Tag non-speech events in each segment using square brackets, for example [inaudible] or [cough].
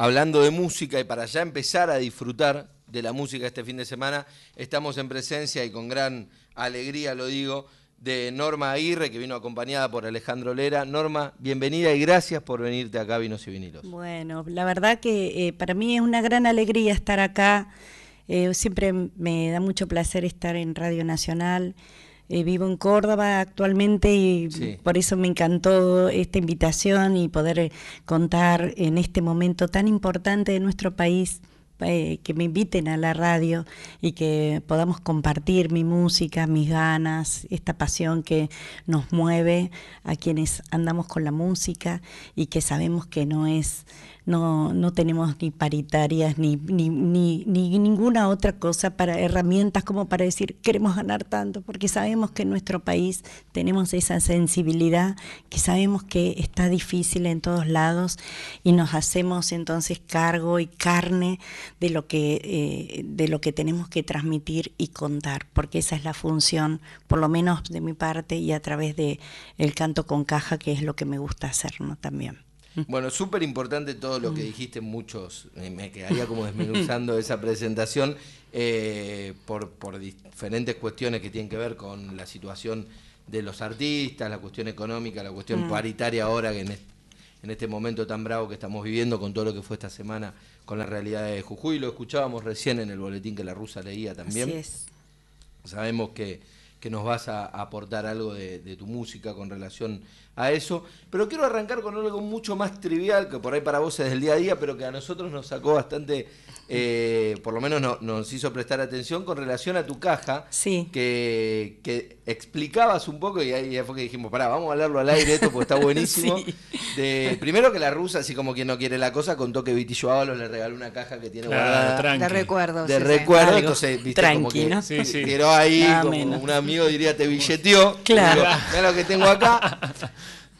hablando de música y para ya empezar a disfrutar de la música este fin de semana, estamos en presencia y con gran alegría lo digo, de Norma Aguirre, que vino acompañada por Alejandro Lera. Norma, bienvenida y gracias por venirte acá Vinos y Vinilos. Bueno, la verdad que eh, para mí es una gran alegría estar acá. Eh, siempre me da mucho placer estar en Radio Nacional. Eh, vivo en Córdoba actualmente y por eso me encantó esta invitación y poder contar en este momento tan importante de nuestro país eh, que me inviten a la radio y que podamos compartir mi música, mis ganas, esta pasión que nos mueve a quienes andamos con la música y que sabemos que no es no, no tenemos ni paritarias ni, ni, ni, ninguna otra cosa para herramientas como para decir queremos ganar tanto, porque sabemos que en nuestro país tenemos esa sensibilidad, que sabemos que está difícil en todos lados y nos hacemos entonces cargo y carne de lo que, eh, de lo que tenemos que transmitir y contar, porque esa es la función, por lo menos de mi parte y a través de el canto con caja, que es lo que me gusta hacer ¿no? también. [laughs] Bueno, súper importante todo lo que dijiste, muchos, me quedaría como desmenuzando esa presentación eh, por, por diferentes cuestiones que tienen que ver con la situación de los artistas, la cuestión económica, la cuestión mm. paritaria ahora que en en este momento tan bravo que estamos viviendo con todo lo que fue esta semana con la realidad de Jujuy. Lo escuchábamos recién en el boletín que la rusa leía también. Así es. Sabemos que, que nos vas a aportar algo de, de, tu música con relación a eso. Pero quiero arrancar con algo mucho más trivial, que por ahí para vos es del día a día, pero que a nosotros nos sacó bastante, eh, por lo menos nos hizo prestar atención con relación a tu caja, sí. que, que explicabas un poco, y ahí fue que dijimos, pará, vamos a hablarlo al aire esto porque está buenísimo. [laughs] de, primero que la rusa, así como quien no quiere la cosa, contó que Vitillo Ábalos le regaló una caja que tiene guardada. De recuerdos. De recuerdos, entonces, viste, como que tiró ahí, como un amigo diría, te billeteó. Claro. Mira lo que tengo acá. [laughs]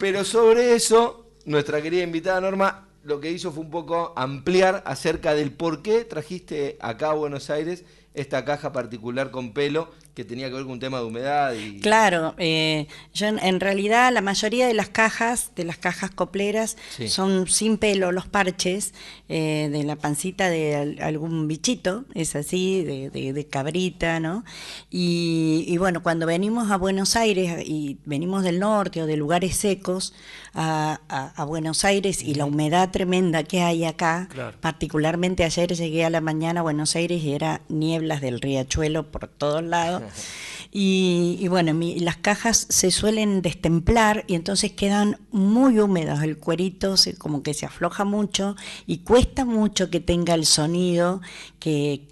Pero sobre eso, nuestra querida invitada Norma lo que hizo fue un poco ampliar acerca del por qué trajiste acá a Buenos Aires esta caja particular con pelo que tenía que ver con un tema de humedad y claro eh, yo en, realidad la mayoría de las cajas de las cajas copleras son sin pelo los parches eh, de la pancita de algún bichito es así de, cabrita no y, bueno cuando venimos a Buenos Aires y venimos del norte o de lugares secos a, Buenos Aires y la humedad tremenda que hay acá. Particularmente ayer llegué a la mañana a Buenos Aires y era nieblas del riachuelo por todos lados [laughs] Y, bueno, las cajas se suelen destemplar y entonces quedan muy húmedas. El cuerito se, como que se afloja mucho y cuesta mucho que tenga el sonido que,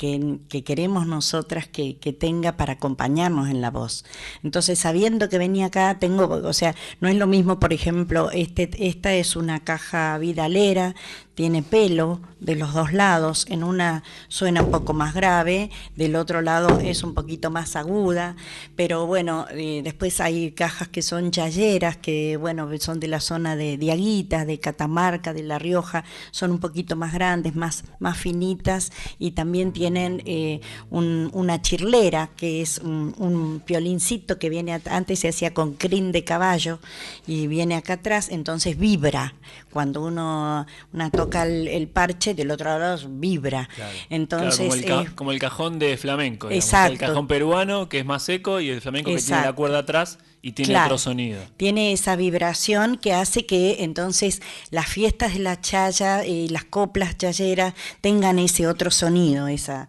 queremos nosotras que, tenga para acompañarnos en la voz. Entonces, sabiendo que venía acá, tengo, o sea, no es lo mismo, por ejemplo, este, esta es una caja vidalera, tiene pelo de los dos lados, en una suena un poco más grave, del otro lado es un poquito más aguda, pero bueno, eh, después hay cajas que son yayeras, que bueno, son de la zona de Diaguitas, de Catamarca, de La Rioja, son un poquito más grandes, más, más finitas y también tienen eh, una chirlera, que es un, un piolincito que viene, antes se hacía con crin de caballo y viene acá atrás, entonces vibra. Cuando uno una toca el, parche, del otro lado vibra. Entonces, como, el cajón de flamenco. Exacto. El cajón peruano, que es más seco, y el flamenco que tiene la cuerda atrás y tiene otro sonido. Tiene esa vibración que hace que entonces las fiestas de la chaya y las coplas chayeras tengan ese otro sonido, esa,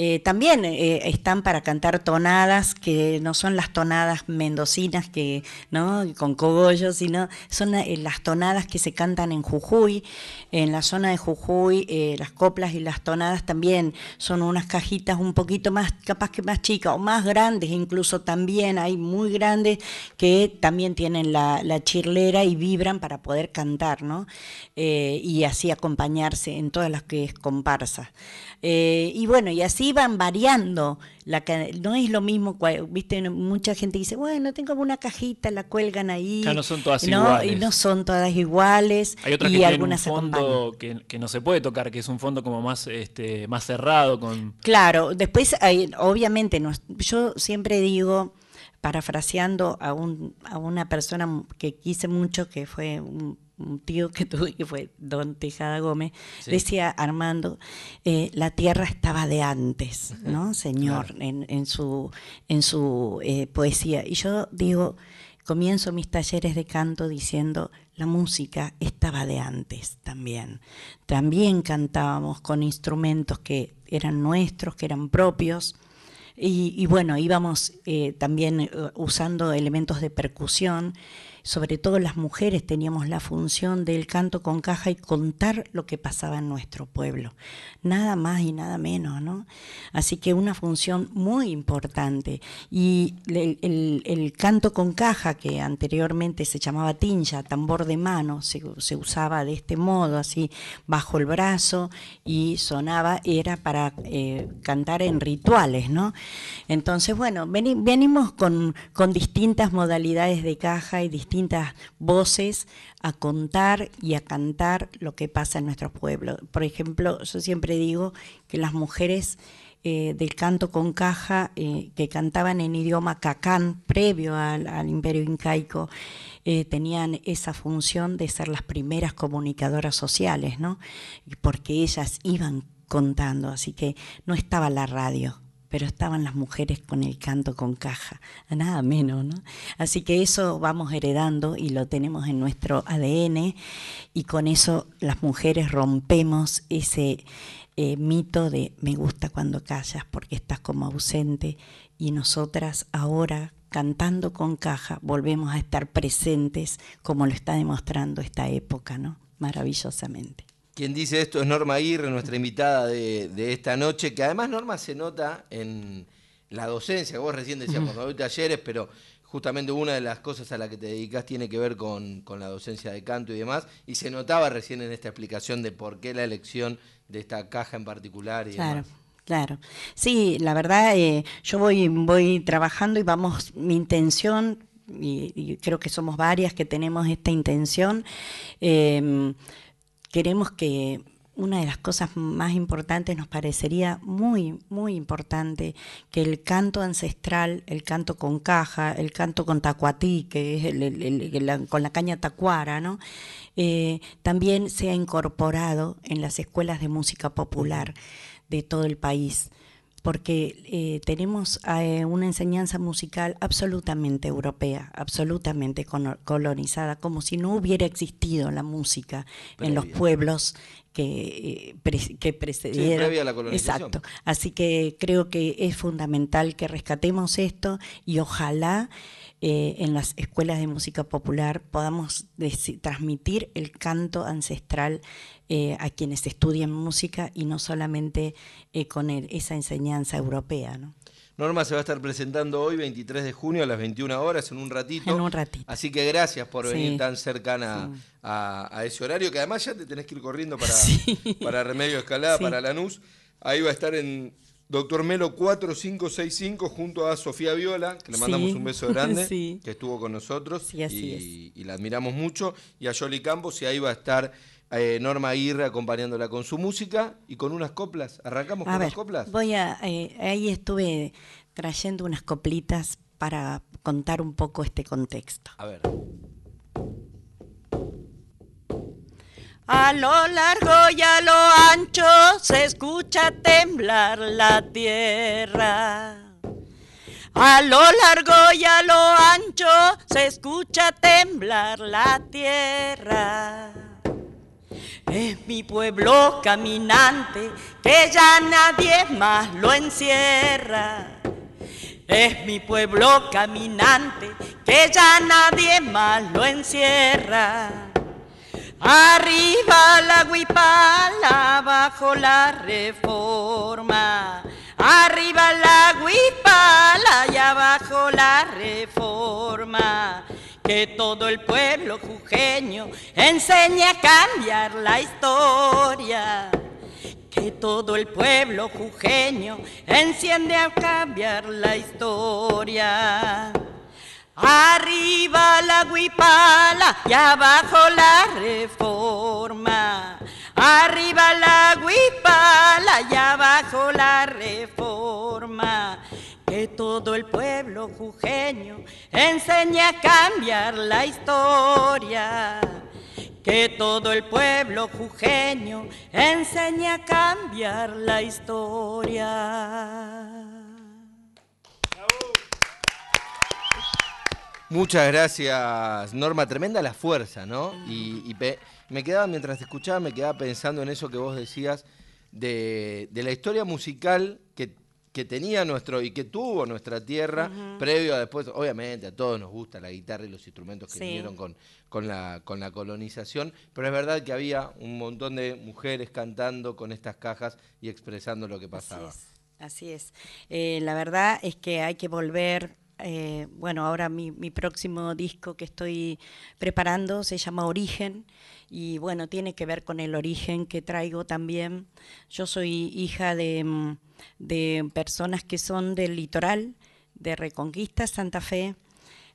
eh, también eh, están para cantar tonadas que no son las tonadas mendocinas que no con cogollos sino son eh, las tonadas que se cantan en Jujuy en la zona de Jujuy las coplas y las tonadas también son unas cajitas un poquito más capaz que más chicas o más grandes incluso también hay muy grandes que también tienen la, la chirlera y vibran para poder cantar no y así acompañarse en todas las que es comparsa. Y bueno y así van variando. La, no es lo mismo, viste, mucha gente dice, bueno, tengo una cajita, la cuelgan ahí. Ya no son todas iguales. Y no son todas iguales. Hay otras y que algunas un fondo que, no se puede tocar, que es un fondo como más, este, más cerrado. con Claro, después, hay, obviamente, no, yo siempre digo parafraseando a, un, a una persona que quise mucho, que fue un un tío que [laughs] tuve que fue Don Tejada Gómez, decía Armando, eh, la tierra estaba de antes, ¿no, señor? En, su, en su eh, poesía. Y yo digo, comienzo mis talleres de canto diciendo, la música estaba de antes también. También cantábamos con instrumentos que eran nuestros, que eran propios. Y, bueno, íbamos eh, también usando elementos de percusión sobre todo las mujeres teníamos la función del canto con caja y contar lo que pasaba en nuestro pueblo, nada más y nada menos, ¿no? Así que una función muy importante. Y el, canto con caja, que anteriormente se llamaba tinja, tambor de mano, se, usaba de este modo, así bajo el brazo y sonaba, era para eh, cantar en rituales, ¿no? Entonces, bueno, venimos con, con distintas modalidades de caja y distintas voces a contar y a cantar lo que pasa en nuestro pueblo. Por ejemplo, yo siempre digo que las mujeres eh, del canto con caja eh, que cantaban en idioma cacán previo al, imperio incaico eh, tenían esa función de ser las primeras comunicadoras sociales, ¿no? Porque ellas iban contando, así que no estaba la radio, pero estaban las mujeres con el canto con caja, nada menos, ¿no? Así que eso vamos heredando y lo tenemos en nuestro ADN y con eso las mujeres rompemos ese eh, mito de me gusta cuando callas porque estás como ausente y nosotras ahora cantando con caja volvemos a estar presentes como lo está demostrando esta época, ¿no? Maravillosamente. Quien dice esto es Norma Aguirre, nuestra invitada de, esta noche, que además Norma se nota en la docencia, vos recién decías, cuando doy talleres, pero justamente una de las cosas a las que te dedicas tiene que ver con, la docencia de canto y demás, y se notaba recién en esta explicación de por qué la elección de esta caja en particular y claro. Claro, sí, la verdad, eh, yo voy, voy trabajando y vamos, mi intención, y, creo que somos varias que tenemos esta intención, eh, queremos que una de las cosas más importantes nos parecería muy, muy importante que el canto ancestral, el canto con caja, el canto con tacuatí, que es con la caña tacuara, ¿no? Eh, también sea incorporado en las escuelas de música popular de todo el país porque eh, tenemos eh, una enseñanza musical absolutamente europea, absolutamente colonizada, como si no hubiera existido la música en los pueblos que, eh, que precedieron. la colonización. Exacto. Así que creo que es fundamental que rescatemos esto y ojalá en las escuelas de música popular podamos transmitir el canto ancestral eh, a quienes estudian música y no solamente eh, con esa enseñanza europea. ¿no? Norma se va a estar presentando hoy, 23 de junio, a las 21 horas, en un ratito. En un ratito. Así que gracias por venir tan cercana a, ese horario, que además ya te tenés que ir corriendo para, para Remedio Escalada, para Lanús. Ahí va a estar en Doctor Melo 4565 junto a Sofía Viola, que le mandamos un beso grande, [laughs] que estuvo con nosotros y, y, la admiramos mucho, y a Yoli Campos, y ahí va a estar eh, Norma Aguirre acompañándola con su música y con unas coplas. ¿Arrancamos con las coplas? Voy a, eh, ahí estuve trayendo unas coplitas para contar un poco este contexto. A ver. A lo largo y a lo ancho se escucha temblar la tierra. A lo largo y a lo ancho se escucha temblar la tierra. Es mi pueblo caminante que ya nadie más lo encierra. Es mi pueblo caminante que ya nadie más lo encierra. Arriba la guipala, abajo la reforma. Arriba la guipala y abajo la reforma que todo el pueblo jujeño enseñe a cambiar la historia. Que todo el pueblo jujeño enciende a cambiar la historia. Arriba la guipala y abajo la reforma. Arriba la guipala y abajo la reforma que todo el pueblo jujeño enseñe a cambiar la historia, que todo el pueblo jujeño enseña a cambiar la historia. Muchas gracias, Norma. Tremenda la fuerza, ¿no? Y, me quedaba, mientras te escuchaba, me quedaba pensando en eso que vos decías de, la historia musical que, tenía nuestro y que tuvo nuestra tierra, previo a después, obviamente a todos nos gusta la guitarra y los instrumentos que vinieron con, con, la, con la colonización, pero es verdad que había un montón de mujeres cantando con estas cajas y expresando lo que pasaba. Así es. Eh, la verdad es que hay que volver eh, bueno, ahora mi, próximo disco que estoy preparando se llama Origen y bueno, tiene que ver con el origen que traigo también. Yo soy hija de, mm, personas que son del litoral, de Reconquista, Santa Fe,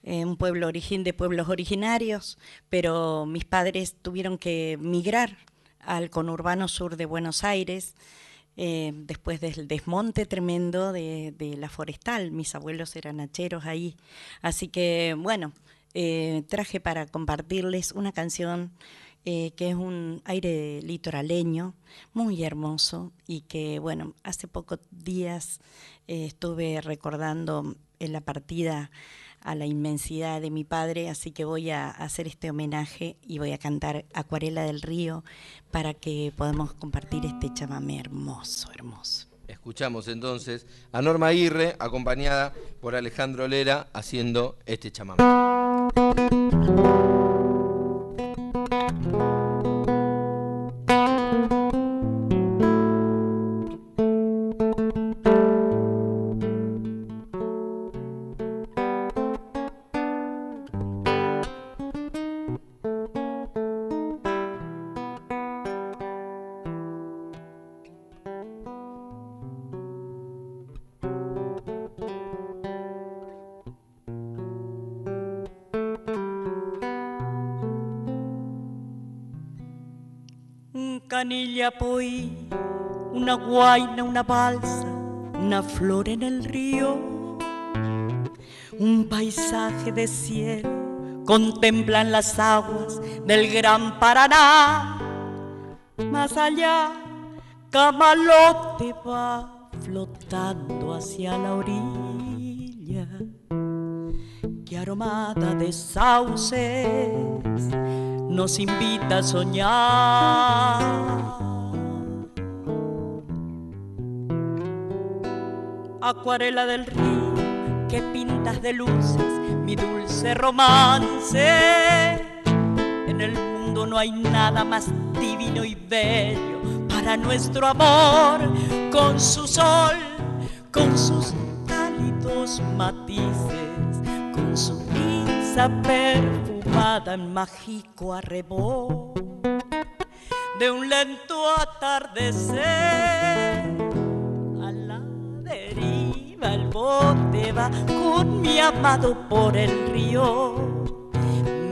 eh, un pueblo origen de pueblos originarios, pero mis padres tuvieron que migrar al conurbano sur de Buenos Aires eh, después del desmonte tremendo de, la forestal. Mis abuelos eran hacheros ahí. Así que, bueno, eh, traje para compartirles una canción eh, que es un aire litoraleño muy hermoso y que, bueno, hace pocos días estuve recordando en la partida a la inmensidad de mi padre, así que voy a hacer este homenaje y voy a cantar Acuarela del Río para que podamos compartir este chamamé hermoso, hermoso. Escuchamos entonces a Norma Aguirre, acompañada por Alejandro Lera, haciendo este chamamé. Canilla poi, una guaina, una balsa, una flor en el río, un paisaje de cielo, contemplan las aguas del gran Paraná. Más allá, Camalote va flotando hacia la orilla, que aromada de sauces nos invita a soñar. Acuarela del río que pintas de luces mi dulce romance. En el mundo no hay nada más divino y bello para nuestro amor, con su sol, con sus cálidos matices, con su brisa perfumada en mágico arrebol de un lento atardecer. A la deriva el bote va con mi amado por el río,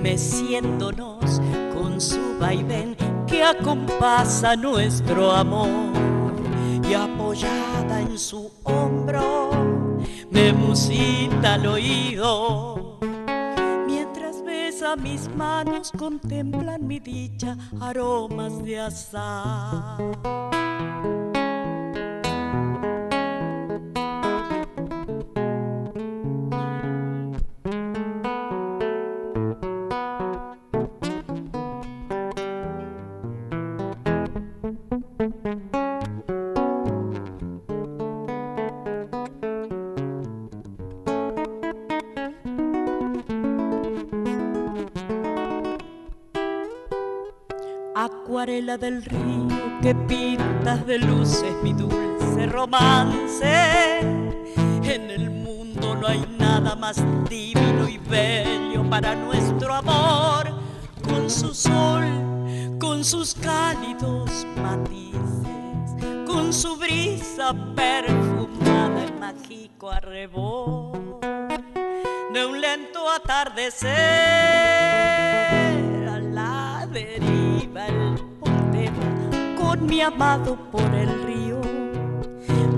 meciéndonos con su vaivén que acompasa nuestro amor. Y apoyada en su hombro me musita al oído mis manos contemplan mi dicha, aromas de azar. Del río que pintas de luces mi dulce romance. En el mundo no hay nada más divino y bello para nuestro amor, con su sol, con sus cálidos matices, con su brisa perfumada en mágico arrebol de un lento atardecer a la deriva con mi amado por el río,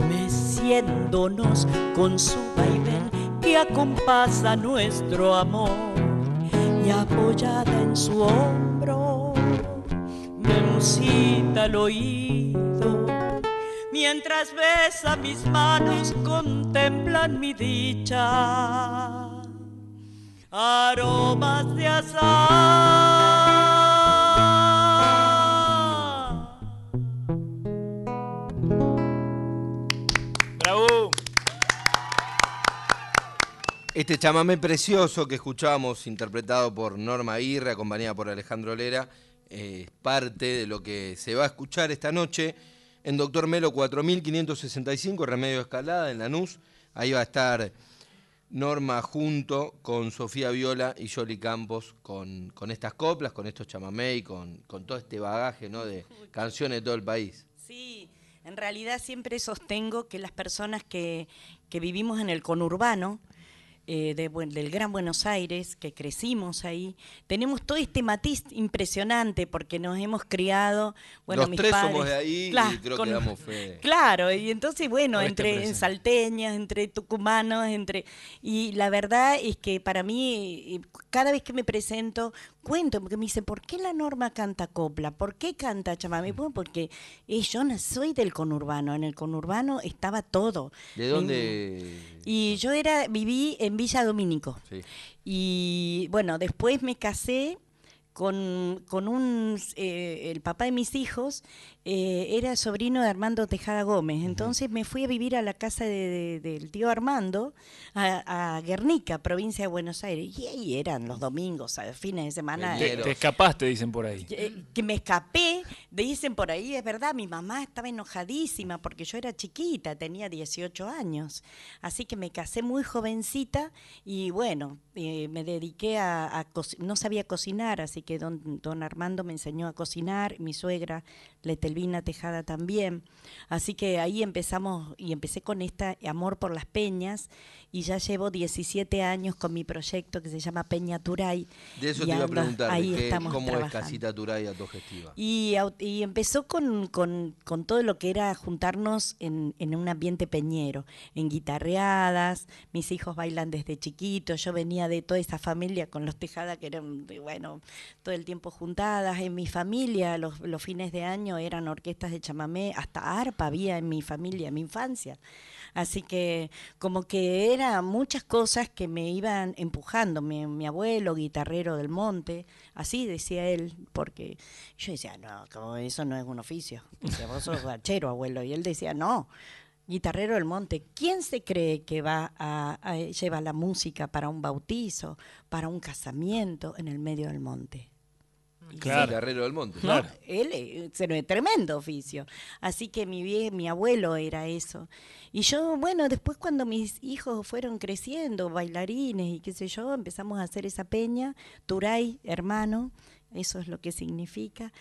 meciéndonos con su vaivén que acompasa nuestro amor y apoyada en su hombro cosita al oído. Mientras besa mis manos, contemplan mi dicha. Aromas de azar. Este chamamé precioso que escuchamos, interpretado por Norma Aguirre, acompañada por Alejandro Lera, es parte de lo que se va a escuchar esta noche en Doctor Melo 4565, Remedio Escalada, en Lanús. Ahí va a estar Norma junto con Sofía Viola y Yoli Campos con, con estas coplas, con estos chamamé y con, con todo este bagaje ¿no? de canciones de todo el país. Sí, en realidad siempre sostengo que las personas que, que vivimos en el conurbano, eh, del Gran Buenos Aires, que crecimos ahí, tenemos todo este matiz impresionante porque nos hemos criado. Bueno, Los tres somos de ahí y [laughs] creo que damos [laughs] fe. Claro, y entonces, bueno, entre salteñas, entre tucumanos, entre. Y la verdad es que para mí, cada vez que me presento, cuento, porque me dice, ¿por qué la norma canta copla? ¿Por qué canta chamamé? Mm. Bueno, porque yo no soy del conurbano, en el conurbano estaba todo. ¿De dónde? Y yo era, viví en Villa Domínico. Y bueno, después me casé con, con un, eh, el papá de mis hijos eh, era sobrino de Armando Tejada Gómez. Entonces me fui a vivir a la casa del tío Armando, a, Guernica, provincia de Buenos Aires. Y ahí eran los domingos, a fines de semana. Te, escapaste, dicen por ahí. Eh, que me escapé, dicen por ahí, es verdad, mi mamá estaba enojadísima porque yo era chiquita, tenía 18 años. Así que me casé muy jovencita y bueno, me dediqué a, a no sabía cocinar, así que don, don Armando me enseñó a cocinar, mi suegra Letelvina Tejada también. Así que ahí empezamos y empecé con este amor por las peñas y ya llevo 17 años con mi proyecto que se llama Peña Turay. De eso te iba a preguntar, ahí ¿cómo es Casita Turay autogestiva? Y, y empezó con, con, con, todo lo que era juntarnos en, en, un ambiente peñero, en guitarreadas, mis hijos bailan desde chiquitos, yo venía de toda esa familia con los Tejada que eran, bueno, todo el tiempo juntadas, en mi familia los, los fines de año eran orquestas de chamamé, hasta arpa había en mi familia, en mi infancia. Así que como que eran muchas cosas que me iban empujando. Mi, abuelo, guitarrero del monte, así decía él, porque yo decía, no, como eso no es un oficio. Dice, vos sos bachero, abuelo. Y él decía, no, guitarrero del monte, ¿quién se cree que va a, a llevar la música para un bautizo, para un casamiento en el medio del monte? Claro. Guerrero del Monte. Claro. Él es un tremendo oficio. Así que mi, mi abuelo era eso. Y yo, bueno, después cuando mis hijos fueron creciendo, bailarines y qué sé yo, empezamos a hacer esa peña, Turay, hermano, eso es lo que significa.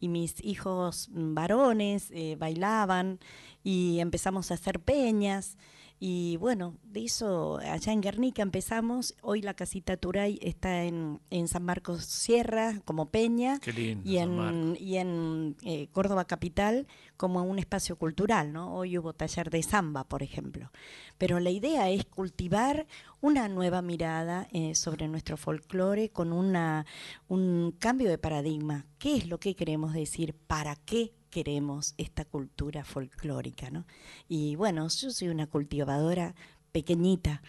Y mis hijos varones eh, bailaban y empezamos a hacer peñas. Y bueno, de eso, allá en Guernica empezamos. Hoy la casita Turay está en, en San Marcos Sierra como Peña y en, y en eh, Córdoba Capital como un espacio cultural. ¿no? Hoy hubo taller de samba, por ejemplo. Pero la idea es cultivar una nueva mirada eh, sobre nuestro folclore con una, un cambio de paradigma. ¿Qué es lo que queremos decir? ¿Para qué queremos esta cultura folclórica, ¿no? Y bueno, yo soy una cultivadora pequeñita,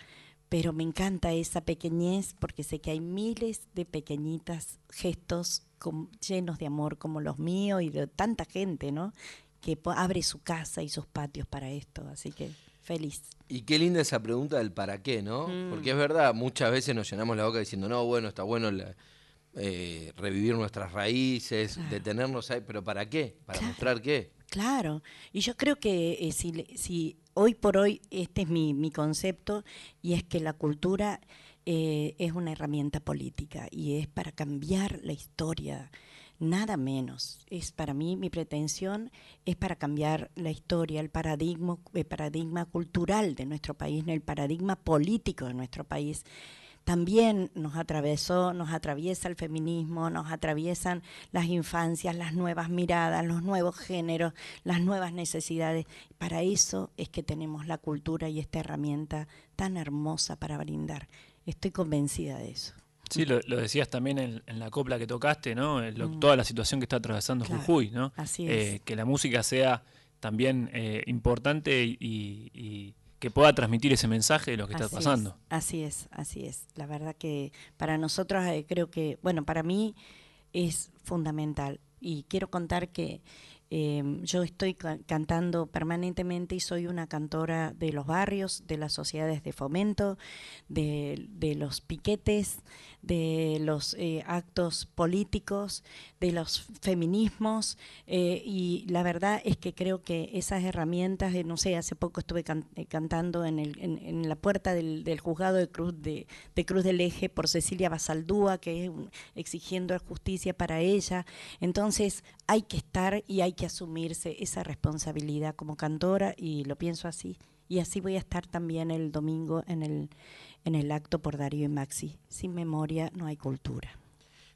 pero me encanta esa pequeñez porque sé que hay miles de pequeñitas gestos llenos de amor como los míos y de tanta gente, ¿no? Que abre su casa y sus patios para esto, así que feliz. Y qué linda esa pregunta del para qué, ¿no? Mm. Porque es verdad, muchas veces nos llenamos la boca diciendo, no, bueno, está bueno la, eh, revivir nuestras raíces, detenernos ahí, pero ¿para qué? ¿Para mostrar qué? Claro, y yo creo que eh, si, si, hoy por hoy este es mi, mi concepto y es que la cultura eh, es una herramienta política y es para cambiar la historia, nada menos. Es para mí mi pretensión es para cambiar la historia, el paradigma, el paradigma cultural de nuestro país, el paradigma político de nuestro país también nos atravesó, nos atraviesa el feminismo, nos atraviesan las infancias, las nuevas miradas, los nuevos géneros, las nuevas necesidades. Para eso es que tenemos la cultura y esta herramienta tan hermosa para brindar. Estoy convencida de eso. Sí, lo, decías también en, la copla que tocaste, ¿no? Mm. Toda la situación que está atravesando Jujuy, ¿no? Así es. que la música sea también importante y, que pueda transmitir ese mensaje de lo que está pasando. así es, así es. La verdad que para nosotros creo que, bueno, para mí es fundamental. Y quiero contar que Em, yo estoy cantando permanentemente y soy una cantora de los barrios, de las sociedades de fomento, de, los piquetes, de los eh, actos políticos, de los feminismos. Eh, y la verdad es que creo que esas herramientas, no sé, hace poco estuve eh, cantando en, el, en, la puerta del, juzgado de Cruz, de, Cruz del Eje por Cecilia Basaldúa, que es exigiendo justicia para ella. Entonces hay que estar y hay que asumirse esa responsabilidad como cantora y lo pienso así. Y así voy a estar también el domingo en el, en el acto por Darío y Maxi. Sin memoria no hay cultura.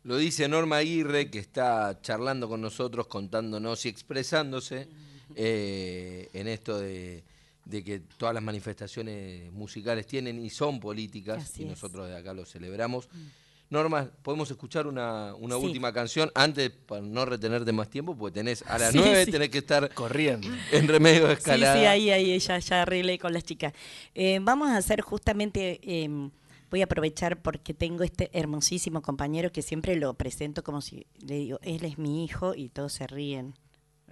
Lo dice Norma Aguirre, que está charlando con nosotros, contándonos y expresándose eh, en esto de, que todas las manifestaciones musicales tienen y son políticas, y nosotros de acá lo celebramos. Mm. Norma, podemos escuchar una, última canción antes para no retenerte más tiempo, porque tenés a las nueve tenés que estar corriendo en remedio de escalada. Sí, sí, ahí, ahí ya, ya arreglé con las chicas. Eh, vamos a hacer justamente, em, voy a aprovechar porque tengo este hermosísimo compañero que siempre lo presento como si le digo, él es mi hijo y todos se ríen.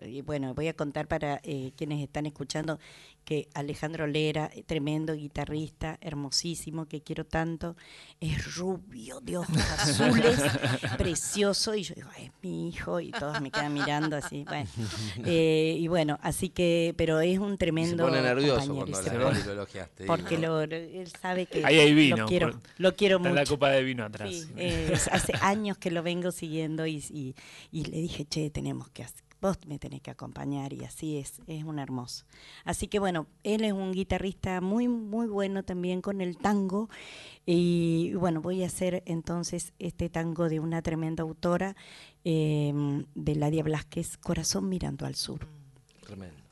Y bueno, voy a contar para eh, quienes están escuchando que Alejandro Lera, eh, tremendo guitarrista, hermosísimo, que quiero tanto, es rubio, de ojos [laughs] azules, precioso, y yo digo, es mi hijo, y todos me quedan mirando así, bueno. [laughs] Eh, y bueno, así que, pero es un tremendo. se pone nervioso cuando lo elogiaste. Porque lo, él sabe que Ahí hay vino, lo quiero, lo quiero mucho. la copa de vino atrás. Sí, hace años que lo vengo siguiendo y, y, y le dije, che, tenemos que hacer vos me tenés que acompañar y así es, es un hermoso. Así que bueno, él es un guitarrista muy, muy bueno también con el tango y bueno, voy a hacer entonces este tango de una tremenda autora, em, de Ladia Blasquez, Corazón mirando al sur.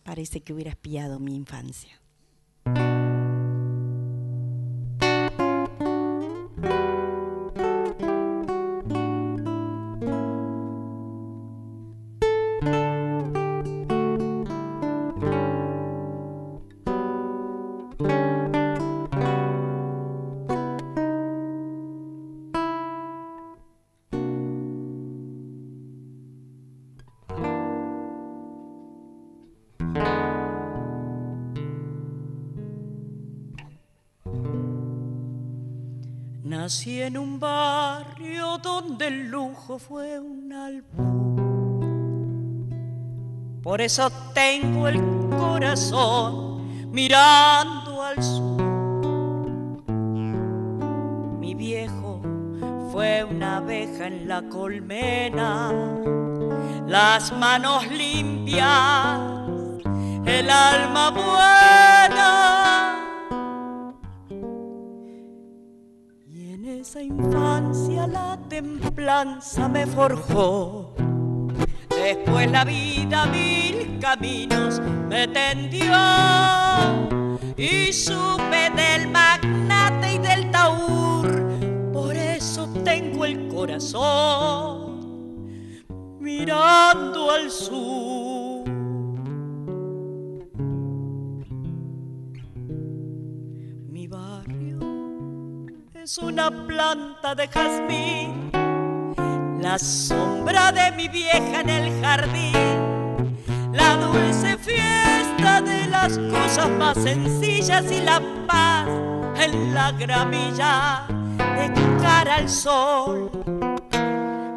Parece que hubiera espiado mi infancia. Lujo fue un albur. Por eso tengo el corazón mirando al sur. Mi viejo fue una abeja en la colmena, las manos limpias, el alma buena esa infancia la templanza me forjó. Después la vida mil caminos me tendió y supe del magnate y del taur. Por eso tengo el corazón mirando al sur. Es una planta de jazmín, la sombra de mi vieja en el jardín, la dulce fiesta de las cosas más sencillas y la paz en la gramilla de cara al sol.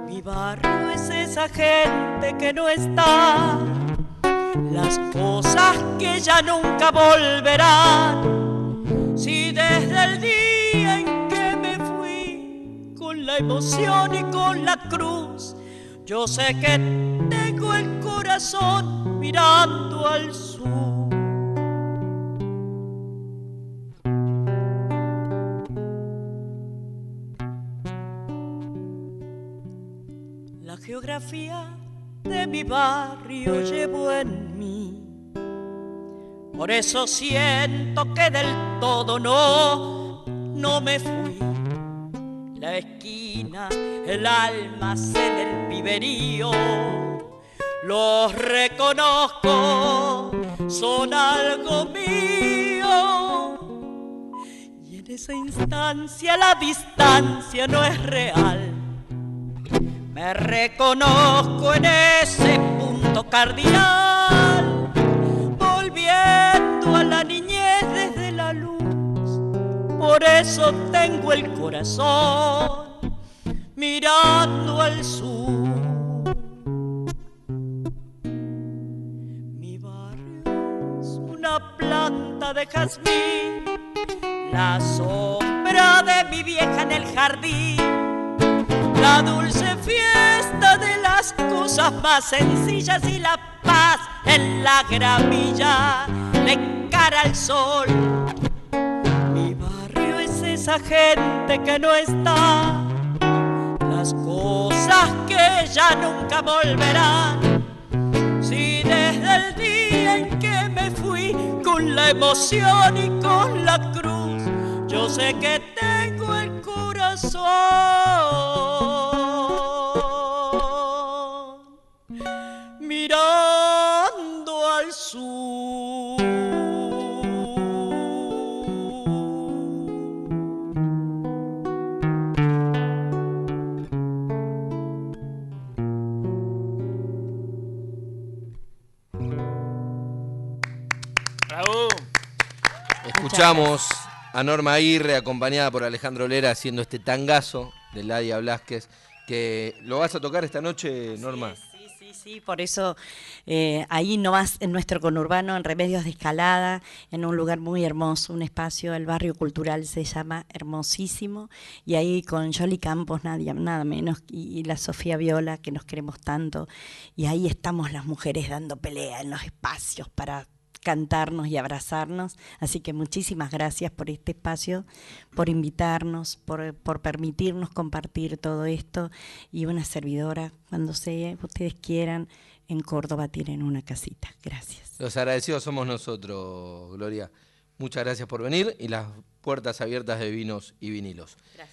Mi barrio es esa gente que no está, las cosas que ya nunca volverán. Si desde el día la emoción y con la cruz. Yo sé que tengo el corazón mirando al sur. La geografía de mi barrio llevo en mí. Por eso siento que del todo no, no me fui la esquina, el almacén, el piberío. Los reconozco, son algo mío. Y en esa instancia la distancia no es real. Me reconozco en ese punto cardinal, volviendo a la niñez por eso tengo el corazón mirando al sur. Mi barrio es una planta de jazmín, la sombra de mi vieja en el jardín, la dulce fiesta de las cosas más sencillas y la paz en la gramilla de cara al sol esa gente que no está, las cosas que ya nunca volverán. Si desde el día en que me fui con la emoción y con la cruz, yo sé que tengo el corazón mirando al sur. Escuchamos a Norma Aguirre acompañada por Alejandro Lera haciendo este tangazo de Ladia Blasquez, que lo vas a tocar esta noche, Norma. Sí, sí, sí, por eso eh, ahí nomás en nuestro conurbano, en Remedios de Escalada, en un lugar muy hermoso, un espacio, el barrio cultural se llama Hermosísimo, y ahí con Jolly Campos, Nadia, nada menos, y, y la Sofía Viola, que nos queremos tanto, y ahí estamos las mujeres dando pelea en los espacios para cantarnos y abrazarnos. Así que muchísimas gracias por este espacio, por invitarnos, por, por permitirnos compartir todo esto. Y una servidora, cuando se, ustedes quieran, en Córdoba tienen una casita. Gracias. Los agradecidos somos nosotros, Gloria. Muchas gracias por venir y las puertas abiertas de vinos y vinilos. Gracias.